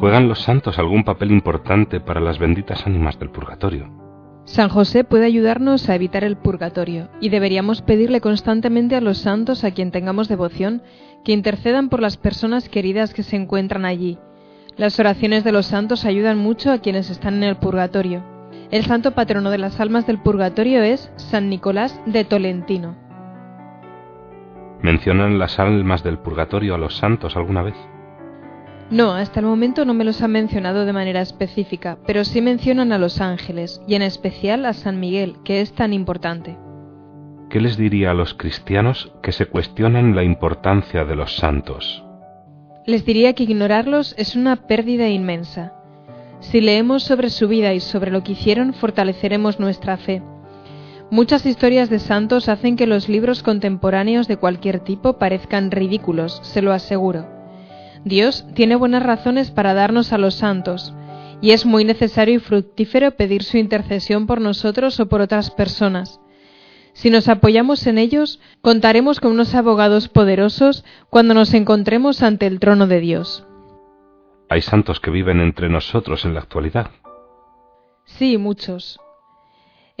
¿Juegan los santos algún papel importante para las benditas ánimas del purgatorio? San José puede ayudarnos a evitar el purgatorio y deberíamos pedirle constantemente a los santos a quien tengamos devoción que intercedan por las personas queridas que se encuentran allí. Las oraciones de los santos ayudan mucho a quienes están en el purgatorio. El santo patrono de las almas del purgatorio es San Nicolás de Tolentino. ¿Mencionan las almas del purgatorio a los santos alguna vez? No, hasta el momento no me los han mencionado de manera específica, pero sí mencionan a los ángeles, y en especial a San Miguel, que es tan importante. ¿Qué les diría a los cristianos que se cuestionan la importancia de los santos? Les diría que ignorarlos es una pérdida inmensa. Si leemos sobre su vida y sobre lo que hicieron, fortaleceremos nuestra fe. Muchas historias de santos hacen que los libros contemporáneos de cualquier tipo parezcan ridículos, se lo aseguro. Dios tiene buenas razones para darnos a los santos, y es muy necesario y fructífero pedir su intercesión por nosotros o por otras personas. Si nos apoyamos en ellos, contaremos con unos abogados poderosos cuando nos encontremos ante el trono de Dios. ¿Hay santos que viven entre nosotros en la actualidad? Sí, muchos.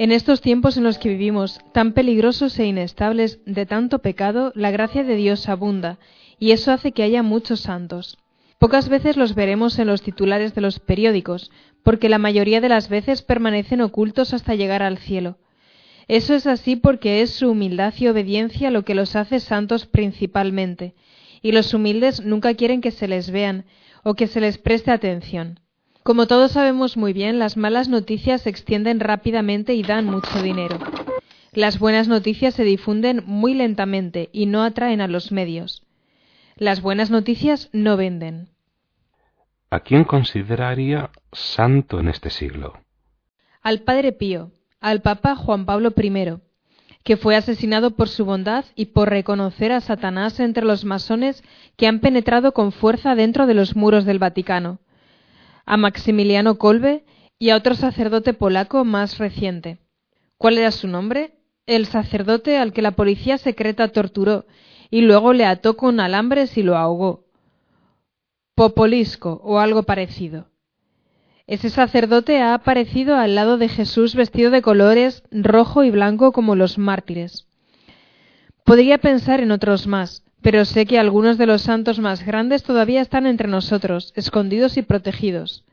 En estos tiempos en los que vivimos, tan peligrosos e inestables de tanto pecado, la gracia de Dios abunda y eso hace que haya muchos santos. Pocas veces los veremos en los titulares de los periódicos, porque la mayoría de las veces permanecen ocultos hasta llegar al cielo. Eso es así porque es su humildad y obediencia lo que los hace santos principalmente, y los humildes nunca quieren que se les vean o que se les preste atención. Como todos sabemos muy bien, las malas noticias se extienden rápidamente y dan mucho dinero. Las buenas noticias se difunden muy lentamente y no atraen a los medios. Las buenas noticias no venden. ¿A quién consideraría santo en este siglo? Al Padre Pío, al Papa Juan Pablo I, que fue asesinado por su bondad y por reconocer a Satanás entre los masones que han penetrado con fuerza dentro de los muros del Vaticano, a Maximiliano Kolbe y a otro sacerdote polaco más reciente. ¿Cuál era su nombre? El sacerdote al que la policía secreta torturó y luego le ató con alambres y lo ahogó. Popolisco o algo parecido. Ese sacerdote ha aparecido al lado de Jesús vestido de colores rojo y blanco como los mártires. Podría pensar en otros más, pero sé que algunos de los santos más grandes todavía están entre nosotros, escondidos y protegidos.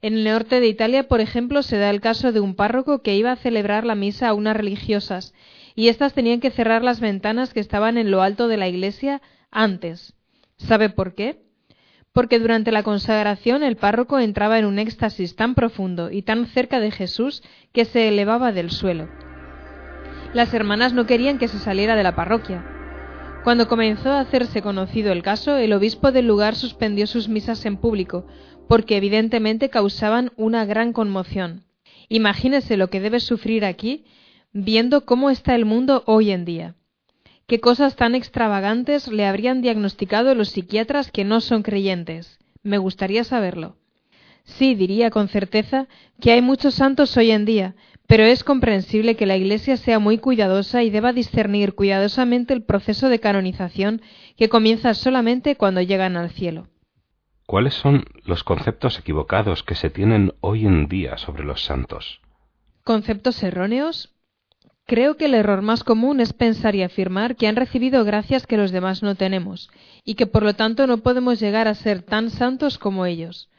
En el norte de Italia, por ejemplo, se da el caso de un párroco que iba a celebrar la misa a unas religiosas y éstas tenían que cerrar las ventanas que estaban en lo alto de la iglesia antes. ¿Sabe por qué? Porque durante la consagración el párroco entraba en un éxtasis tan profundo y tan cerca de Jesús que se elevaba del suelo. Las hermanas no querían que se saliera de la parroquia. Cuando comenzó a hacerse conocido el caso, el obispo del lugar suspendió sus misas en público, porque evidentemente causaban una gran conmoción. Imagínese lo que debe sufrir aquí viendo cómo está el mundo hoy en día. ¿Qué cosas tan extravagantes le habrían diagnosticado los psiquiatras que no son creyentes? Me gustaría saberlo. Sí, diría con certeza que hay muchos santos hoy en día, pero es comprensible que la Iglesia sea muy cuidadosa y deba discernir cuidadosamente el proceso de canonización que comienza solamente cuando llegan al cielo. ¿Cuáles son los conceptos equivocados que se tienen hoy en día sobre los santos? ¿Conceptos erróneos? Creo que el error más común es pensar y afirmar que han recibido gracias que los demás no tenemos, y que por lo tanto no podemos llegar a ser tan santos como ellos.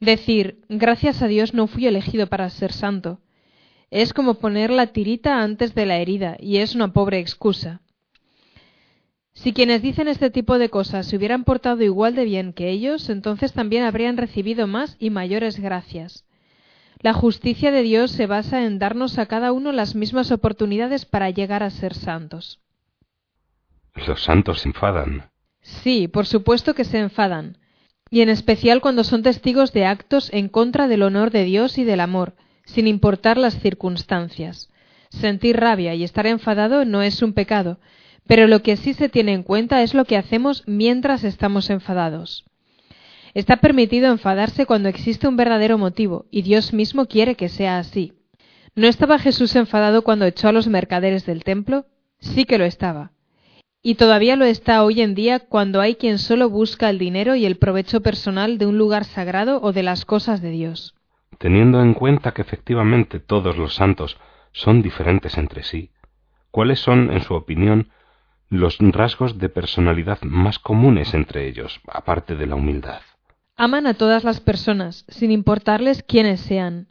Decir, gracias a Dios no fui elegido para ser santo, es como poner la tirita antes de la herida, y es una pobre excusa. Si quienes dicen este tipo de cosas se hubieran portado igual de bien que ellos, entonces también habrían recibido más y mayores gracias. La justicia de Dios se basa en darnos a cada uno las mismas oportunidades para llegar a ser santos. Los santos se enfadan. Sí, por supuesto que se enfadan, y en especial cuando son testigos de actos en contra del honor de Dios y del amor, sin importar las circunstancias. Sentir rabia y estar enfadado no es un pecado, pero lo que sí se tiene en cuenta es lo que hacemos mientras estamos enfadados. Está permitido enfadarse cuando existe un verdadero motivo, y Dios mismo quiere que sea así. ¿No estaba Jesús enfadado cuando echó a los mercaderes del templo? Sí que lo estaba. Y todavía lo está hoy en día cuando hay quien solo busca el dinero y el provecho personal de un lugar sagrado o de las cosas de Dios. Teniendo en cuenta que efectivamente todos los santos son diferentes entre sí, ¿cuáles son, en su opinión, los rasgos de personalidad más comunes entre ellos, aparte de la humildad? Aman a todas las personas, sin importarles quiénes sean.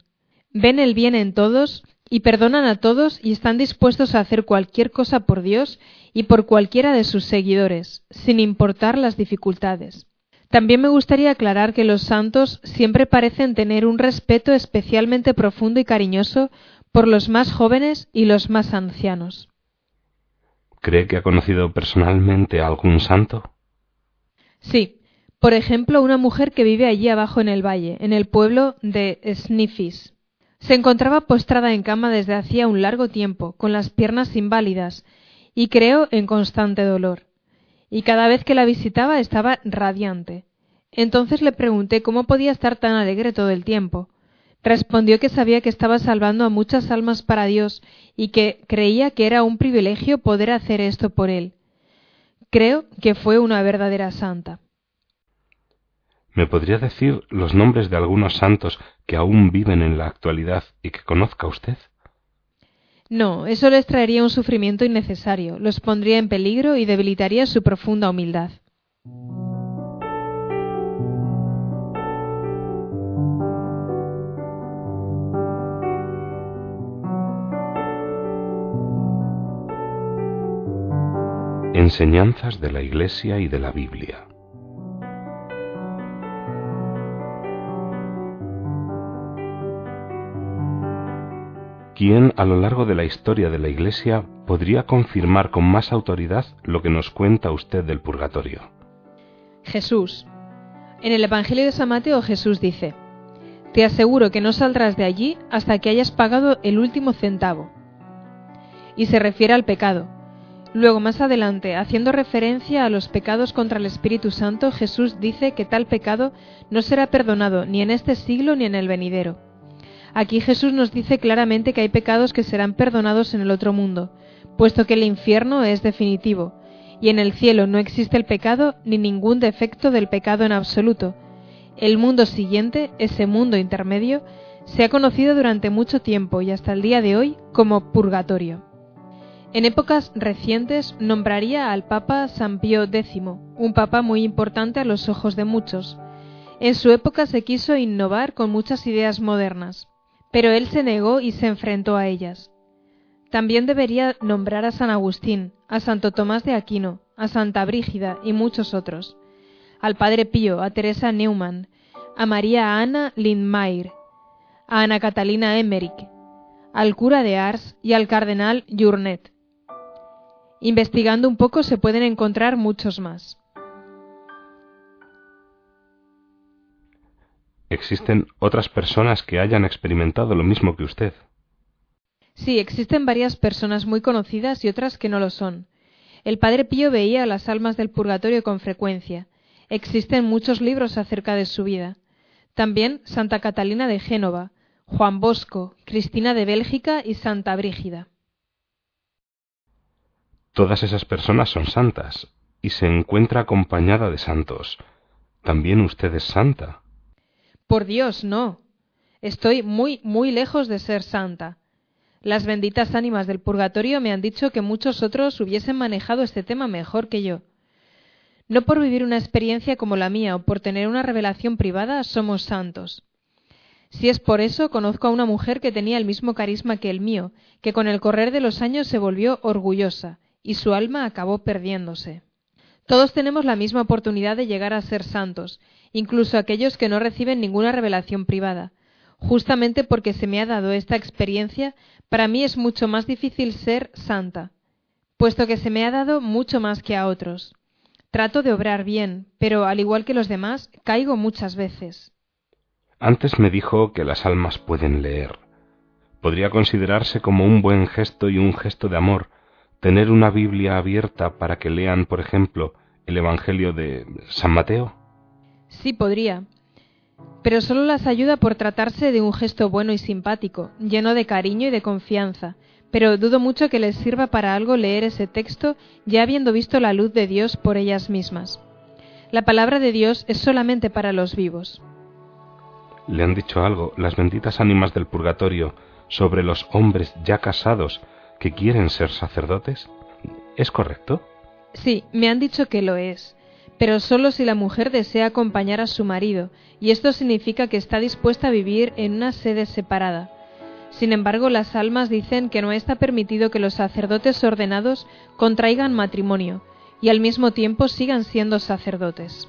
Ven el bien en todos y perdonan a todos y están dispuestos a hacer cualquier cosa por Dios y por cualquiera de sus seguidores, sin importar las dificultades. También me gustaría aclarar que los santos siempre parecen tener un respeto especialmente profundo y cariñoso por los más jóvenes y los más ancianos. ¿Cree que ha conocido personalmente a algún santo? Sí, por ejemplo, una mujer que vive allí abajo en el valle, en el pueblo de Sniffis. Se encontraba postrada en cama desde hacía un largo tiempo, con las piernas inválidas, y creo en constante dolor. Y cada vez que la visitaba estaba radiante. Entonces le pregunté cómo podía estar tan alegre todo el tiempo. Respondió que sabía que estaba salvando a muchas almas para Dios y que creía que era un privilegio poder hacer esto por él. Creo que fue una verdadera santa. ¿Me podría decir los nombres de algunos santos que aún viven en la actualidad y que conozca usted? No, eso les traería un sufrimiento innecesario, los pondría en peligro y debilitaría su profunda humildad. Enseñanzas de la Iglesia y de la Biblia. ¿Quién a lo largo de la historia de la Iglesia podría confirmar con más autoridad lo que nos cuenta usted del purgatorio? Jesús. En el Evangelio de San Mateo Jesús dice, Te aseguro que no saldrás de allí hasta que hayas pagado el último centavo. Y se refiere al pecado. Luego, más adelante, haciendo referencia a los pecados contra el Espíritu Santo, Jesús dice que tal pecado no será perdonado ni en este siglo ni en el venidero. Aquí Jesús nos dice claramente que hay pecados que serán perdonados en el otro mundo, puesto que el infierno es definitivo, y en el cielo no existe el pecado ni ningún defecto del pecado en absoluto. El mundo siguiente, ese mundo intermedio, se ha conocido durante mucho tiempo y hasta el día de hoy como purgatorio. En épocas recientes nombraría al Papa San Pío X, un papa muy importante a los ojos de muchos. En su época se quiso innovar con muchas ideas modernas, pero él se negó y se enfrentó a ellas. También debería nombrar a San Agustín, a Santo Tomás de Aquino, a Santa Brígida y muchos otros, al Padre Pío, a Teresa Neumann, a María Ana Lindmayr, a Ana Catalina Emmerich, al cura de Ars y al cardenal Journet. Investigando un poco se pueden encontrar muchos más. ¿Existen otras personas que hayan experimentado lo mismo que usted? Sí, existen varias personas muy conocidas y otras que no lo son. El Padre Pío veía las almas del purgatorio con frecuencia. Existen muchos libros acerca de su vida. También Santa Catalina de Génova, Juan Bosco, Cristina de Bélgica y Santa Brígida. Todas esas personas son santas y se encuentra acompañada de santos. También usted es santa. Por Dios, no. Estoy muy, muy lejos de ser santa. Las benditas ánimas del purgatorio me han dicho que muchos otros hubiesen manejado este tema mejor que yo. No por vivir una experiencia como la mía o por tener una revelación privada somos santos. Si es por eso, conozco a una mujer que tenía el mismo carisma que el mío, que con el correr de los años se volvió orgullosa, y su alma acabó perdiéndose. Todos tenemos la misma oportunidad de llegar a ser santos, incluso aquellos que no reciben ninguna revelación privada. Justamente porque se me ha dado esta experiencia, para mí es mucho más difícil ser santa, puesto que se me ha dado mucho más que a otros. Trato de obrar bien, pero al igual que los demás, caigo muchas veces. Antes me dijo que las almas pueden leer. Podría considerarse como un buen gesto y un gesto de amor tener una Biblia abierta para que lean, por ejemplo, el Evangelio de San Mateo. Sí, podría. Pero solo las ayuda por tratarse de un gesto bueno y simpático, lleno de cariño y de confianza, pero dudo mucho que les sirva para algo leer ese texto ya habiendo visto la luz de Dios por ellas mismas. La palabra de Dios es solamente para los vivos. ¿Le han dicho algo las benditas ánimas del purgatorio sobre los hombres ya casados que quieren ser sacerdotes? ¿Es correcto? Sí, me han dicho que lo es, pero solo si la mujer desea acompañar a su marido, y esto significa que está dispuesta a vivir en una sede separada. Sin embargo, las almas dicen que no está permitido que los sacerdotes ordenados contraigan matrimonio y al mismo tiempo sigan siendo sacerdotes.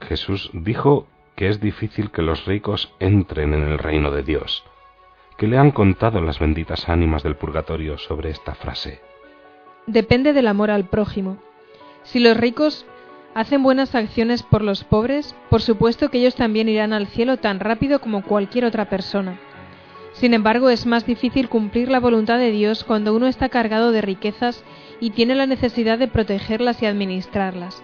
Jesús dijo que es difícil que los ricos entren en el reino de Dios. ¿Qué le han contado las benditas ánimas del purgatorio sobre esta frase? Depende del amor al prójimo. Si los ricos hacen buenas acciones por los pobres, por supuesto que ellos también irán al cielo tan rápido como cualquier otra persona. Sin embargo, es más difícil cumplir la voluntad de Dios cuando uno está cargado de riquezas y tiene la necesidad de protegerlas y administrarlas.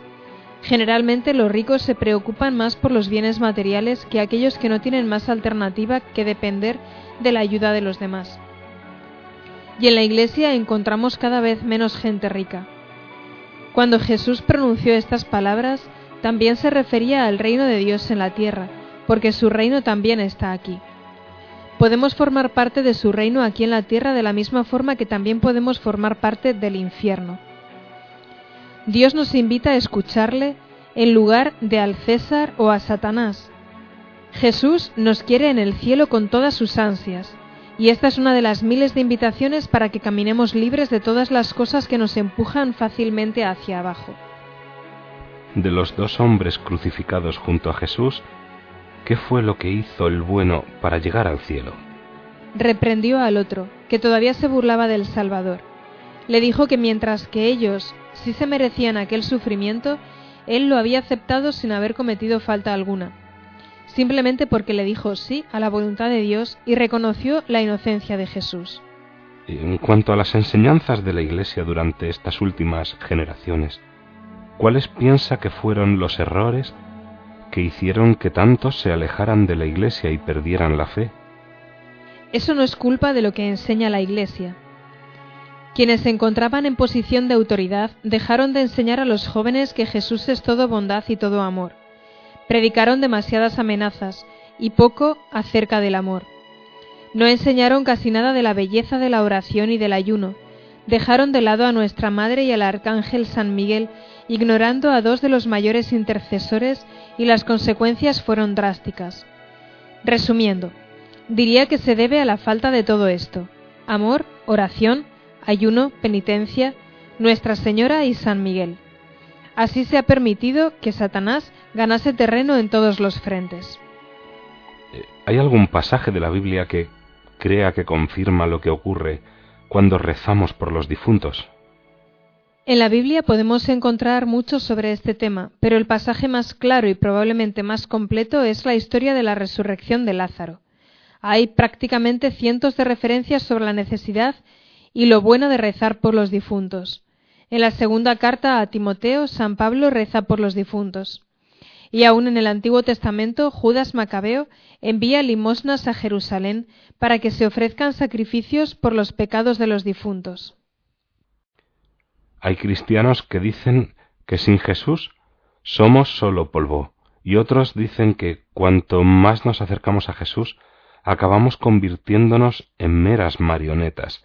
Generalmente los ricos se preocupan más por los bienes materiales que aquellos que no tienen más alternativa que depender de la ayuda de los demás. Y en la Iglesia encontramos cada vez menos gente rica. Cuando Jesús pronunció estas palabras, también se refería al reino de Dios en la tierra, porque su reino también está aquí. Podemos formar parte de su reino aquí en la tierra de la misma forma que también podemos formar parte del infierno. Dios nos invita a escucharle en lugar de al César o a Satanás. Jesús nos quiere en el cielo con todas sus ansias, y esta es una de las miles de invitaciones para que caminemos libres de todas las cosas que nos empujan fácilmente hacia abajo. De los dos hombres crucificados junto a Jesús, ¿qué fue lo que hizo el bueno para llegar al cielo? Reprendió al otro, que todavía se burlaba del Salvador. Le dijo que mientras que ellos sí se merecían aquel sufrimiento, él lo había aceptado sin haber cometido falta alguna simplemente porque le dijo sí a la voluntad de Dios y reconoció la inocencia de Jesús. En cuanto a las enseñanzas de la Iglesia durante estas últimas generaciones, ¿cuáles piensa que fueron los errores que hicieron que tantos se alejaran de la Iglesia y perdieran la fe? Eso no es culpa de lo que enseña la Iglesia. Quienes se encontraban en posición de autoridad dejaron de enseñar a los jóvenes que Jesús es todo bondad y todo amor predicaron demasiadas amenazas y poco acerca del amor. No enseñaron casi nada de la belleza de la oración y del ayuno. Dejaron de lado a nuestra Madre y al Arcángel San Miguel, ignorando a dos de los mayores intercesores y las consecuencias fueron drásticas. Resumiendo, diría que se debe a la falta de todo esto. Amor, oración, ayuno, penitencia, Nuestra Señora y San Miguel. Así se ha permitido que Satanás ganase terreno en todos los frentes. Eh, ¿Hay algún pasaje de la Biblia que crea que confirma lo que ocurre cuando rezamos por los difuntos? En la Biblia podemos encontrar mucho sobre este tema, pero el pasaje más claro y probablemente más completo es la historia de la resurrección de Lázaro. Hay prácticamente cientos de referencias sobre la necesidad y lo bueno de rezar por los difuntos. En la segunda carta a Timoteo, San Pablo reza por los difuntos. Y aún en el Antiguo Testamento, Judas Macabeo envía limosnas a Jerusalén para que se ofrezcan sacrificios por los pecados de los difuntos. Hay cristianos que dicen que sin Jesús somos solo polvo, y otros dicen que cuanto más nos acercamos a Jesús, acabamos convirtiéndonos en meras marionetas.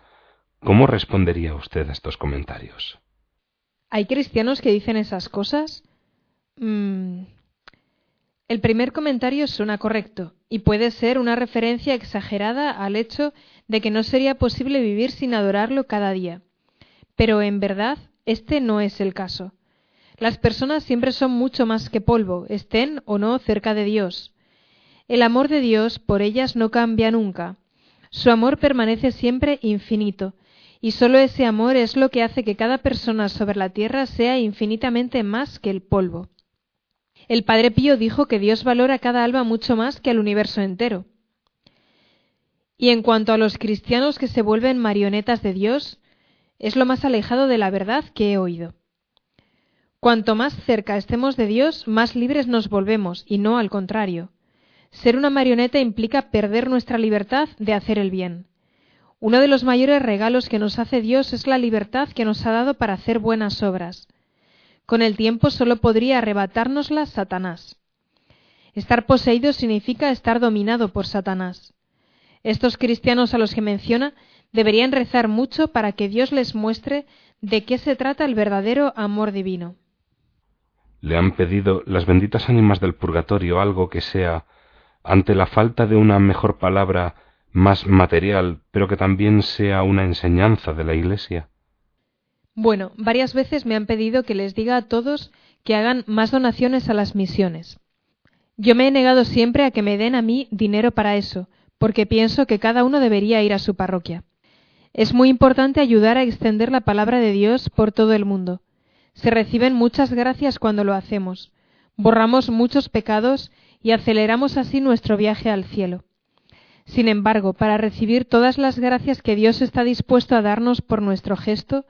¿Cómo respondería usted a estos comentarios? ¿Hay cristianos que dicen esas cosas? Mm. El primer comentario suena correcto y puede ser una referencia exagerada al hecho de que no sería posible vivir sin adorarlo cada día. Pero en verdad, este no es el caso. Las personas siempre son mucho más que polvo, estén o no cerca de Dios. El amor de Dios por ellas no cambia nunca. Su amor permanece siempre infinito, y sólo ese amor es lo que hace que cada persona sobre la tierra sea infinitamente más que el polvo. El Padre Pío dijo que Dios valora cada alma mucho más que al universo entero. Y en cuanto a los cristianos que se vuelven marionetas de Dios, es lo más alejado de la verdad que he oído. Cuanto más cerca estemos de Dios, más libres nos volvemos, y no al contrario. Ser una marioneta implica perder nuestra libertad de hacer el bien. Uno de los mayores regalos que nos hace Dios es la libertad que nos ha dado para hacer buenas obras. Con el tiempo solo podría arrebatárnosla Satanás. Estar poseído significa estar dominado por Satanás. Estos cristianos a los que menciona deberían rezar mucho para que Dios les muestre de qué se trata el verdadero amor divino. Le han pedido las benditas ánimas del purgatorio algo que sea, ante la falta de una mejor palabra, más material, pero que también sea una enseñanza de la Iglesia? Bueno, varias veces me han pedido que les diga a todos que hagan más donaciones a las misiones. Yo me he negado siempre a que me den a mí dinero para eso, porque pienso que cada uno debería ir a su parroquia. Es muy importante ayudar a extender la palabra de Dios por todo el mundo. Se reciben muchas gracias cuando lo hacemos. Borramos muchos pecados y aceleramos así nuestro viaje al cielo. Sin embargo, para recibir todas las gracias que Dios está dispuesto a darnos por nuestro gesto,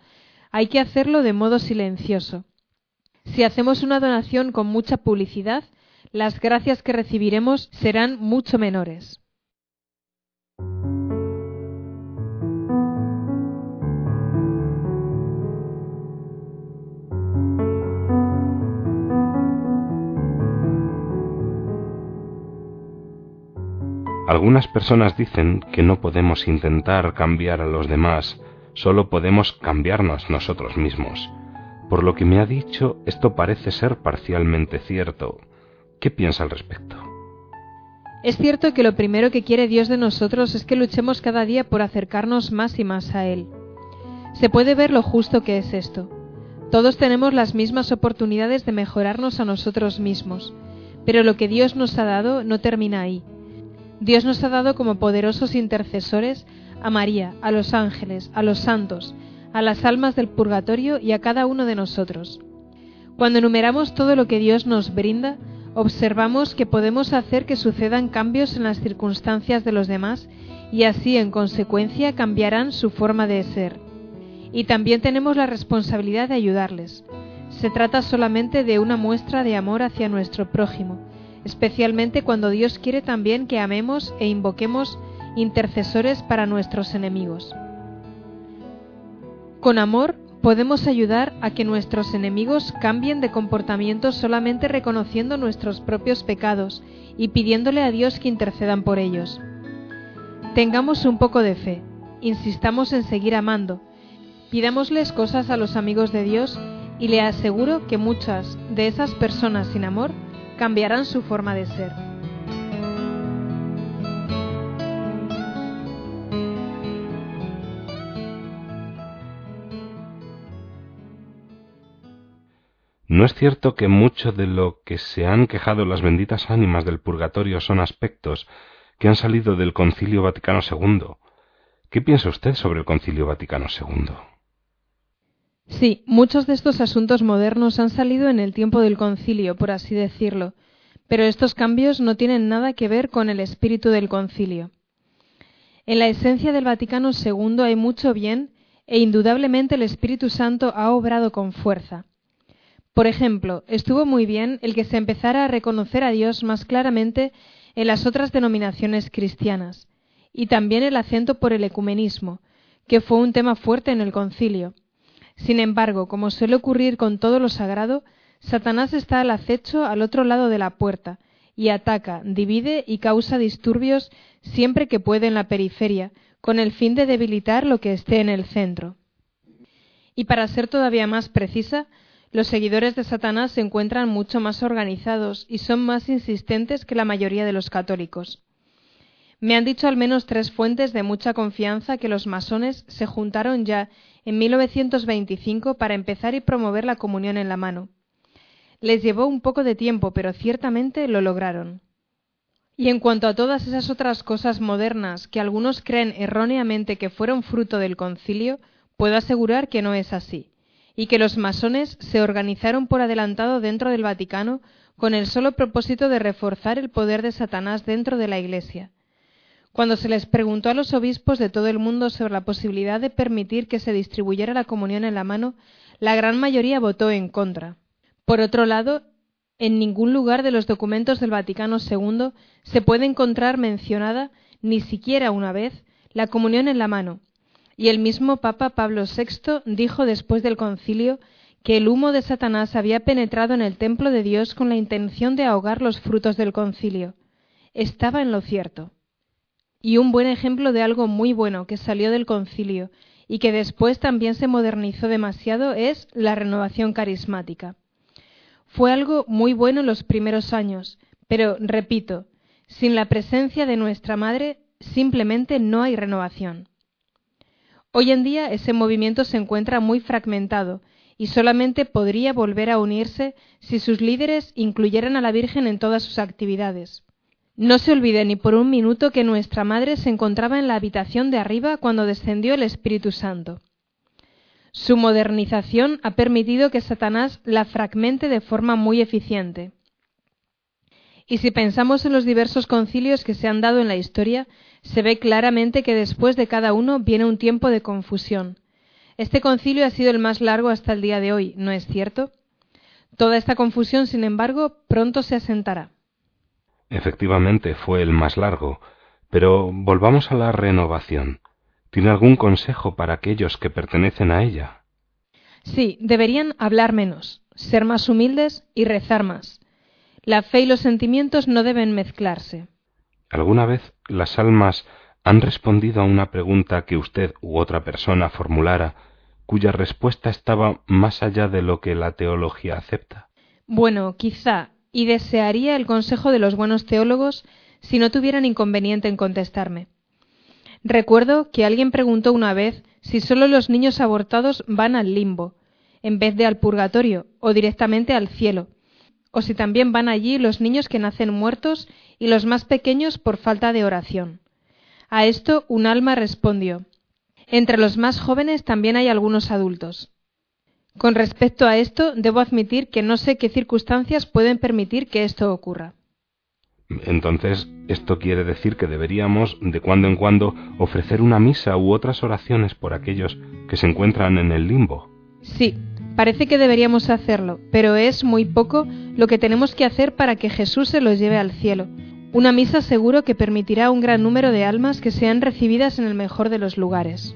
hay que hacerlo de modo silencioso. Si hacemos una donación con mucha publicidad, las gracias que recibiremos serán mucho menores. Algunas personas dicen que no podemos intentar cambiar a los demás, solo podemos cambiarnos nosotros mismos. Por lo que me ha dicho, esto parece ser parcialmente cierto. ¿Qué piensa al respecto? Es cierto que lo primero que quiere Dios de nosotros es que luchemos cada día por acercarnos más y más a Él. Se puede ver lo justo que es esto. Todos tenemos las mismas oportunidades de mejorarnos a nosotros mismos, pero lo que Dios nos ha dado no termina ahí. Dios nos ha dado como poderosos intercesores a María, a los ángeles, a los santos, a las almas del purgatorio y a cada uno de nosotros. Cuando enumeramos todo lo que Dios nos brinda, observamos que podemos hacer que sucedan cambios en las circunstancias de los demás y así en consecuencia cambiarán su forma de ser. Y también tenemos la responsabilidad de ayudarles. Se trata solamente de una muestra de amor hacia nuestro prójimo, especialmente cuando Dios quiere también que amemos e invoquemos intercesores para nuestros enemigos. Con amor podemos ayudar a que nuestros enemigos cambien de comportamiento solamente reconociendo nuestros propios pecados y pidiéndole a Dios que intercedan por ellos. Tengamos un poco de fe, insistamos en seguir amando, pidámosles cosas a los amigos de Dios y le aseguro que muchas de esas personas sin amor cambiarán su forma de ser. ¿No es cierto que mucho de lo que se han quejado las benditas ánimas del purgatorio son aspectos que han salido del Concilio Vaticano II? ¿Qué piensa usted sobre el Concilio Vaticano II? Sí, muchos de estos asuntos modernos han salido en el tiempo del concilio, por así decirlo, pero estos cambios no tienen nada que ver con el espíritu del concilio. En la esencia del Vaticano II hay mucho bien e indudablemente el Espíritu Santo ha obrado con fuerza. Por ejemplo, estuvo muy bien el que se empezara a reconocer a Dios más claramente en las otras denominaciones cristianas, y también el acento por el ecumenismo, que fue un tema fuerte en el concilio. Sin embargo, como suele ocurrir con todo lo sagrado, Satanás está al acecho al otro lado de la puerta, y ataca, divide y causa disturbios siempre que puede en la periferia, con el fin de debilitar lo que esté en el centro. Y para ser todavía más precisa, los seguidores de Satanás se encuentran mucho más organizados y son más insistentes que la mayoría de los católicos. Me han dicho al menos tres fuentes de mucha confianza que los masones se juntaron ya en 1925 para empezar y promover la comunión en la mano. Les llevó un poco de tiempo, pero ciertamente lo lograron. Y en cuanto a todas esas otras cosas modernas que algunos creen erróneamente que fueron fruto del concilio, puedo asegurar que no es así, y que los masones se organizaron por adelantado dentro del Vaticano con el solo propósito de reforzar el poder de Satanás dentro de la Iglesia. Cuando se les preguntó a los obispos de todo el mundo sobre la posibilidad de permitir que se distribuyera la comunión en la mano, la gran mayoría votó en contra. Por otro lado, en ningún lugar de los documentos del Vaticano II se puede encontrar mencionada, ni siquiera una vez, la comunión en la mano, y el mismo Papa Pablo VI dijo después del concilio que el humo de Satanás había penetrado en el templo de Dios con la intención de ahogar los frutos del concilio. Estaba en lo cierto. Y un buen ejemplo de algo muy bueno que salió del concilio y que después también se modernizó demasiado es la renovación carismática. Fue algo muy bueno en los primeros años, pero, repito, sin la presencia de nuestra Madre simplemente no hay renovación. Hoy en día ese movimiento se encuentra muy fragmentado y solamente podría volver a unirse si sus líderes incluyeran a la Virgen en todas sus actividades. No se olvide ni por un minuto que nuestra Madre se encontraba en la habitación de arriba cuando descendió el Espíritu Santo. Su modernización ha permitido que Satanás la fragmente de forma muy eficiente. Y si pensamos en los diversos concilios que se han dado en la historia, se ve claramente que después de cada uno viene un tiempo de confusión. Este concilio ha sido el más largo hasta el día de hoy, ¿no es cierto? Toda esta confusión, sin embargo, pronto se asentará. Efectivamente, fue el más largo, pero volvamos a la renovación. ¿Tiene algún consejo para aquellos que pertenecen a ella? Sí, deberían hablar menos, ser más humildes y rezar más. La fe y los sentimientos no deben mezclarse. ¿Alguna vez las almas han respondido a una pregunta que usted u otra persona formulara cuya respuesta estaba más allá de lo que la teología acepta? Bueno, quizá, y desearía el consejo de los buenos teólogos si no tuvieran inconveniente en contestarme. Recuerdo que alguien preguntó una vez si solo los niños abortados van al limbo, en vez de al purgatorio, o directamente al cielo, o si también van allí los niños que nacen muertos y los más pequeños por falta de oración. A esto un alma respondió Entre los más jóvenes también hay algunos adultos. Con respecto a esto, debo admitir que no sé qué circunstancias pueden permitir que esto ocurra. Entonces, esto quiere decir que deberíamos, de cuando en cuando, ofrecer una misa u otras oraciones por aquellos que se encuentran en el limbo. Sí, parece que deberíamos hacerlo, pero es muy poco lo que tenemos que hacer para que Jesús se los lleve al cielo. Una misa seguro que permitirá un gran número de almas que sean recibidas en el mejor de los lugares.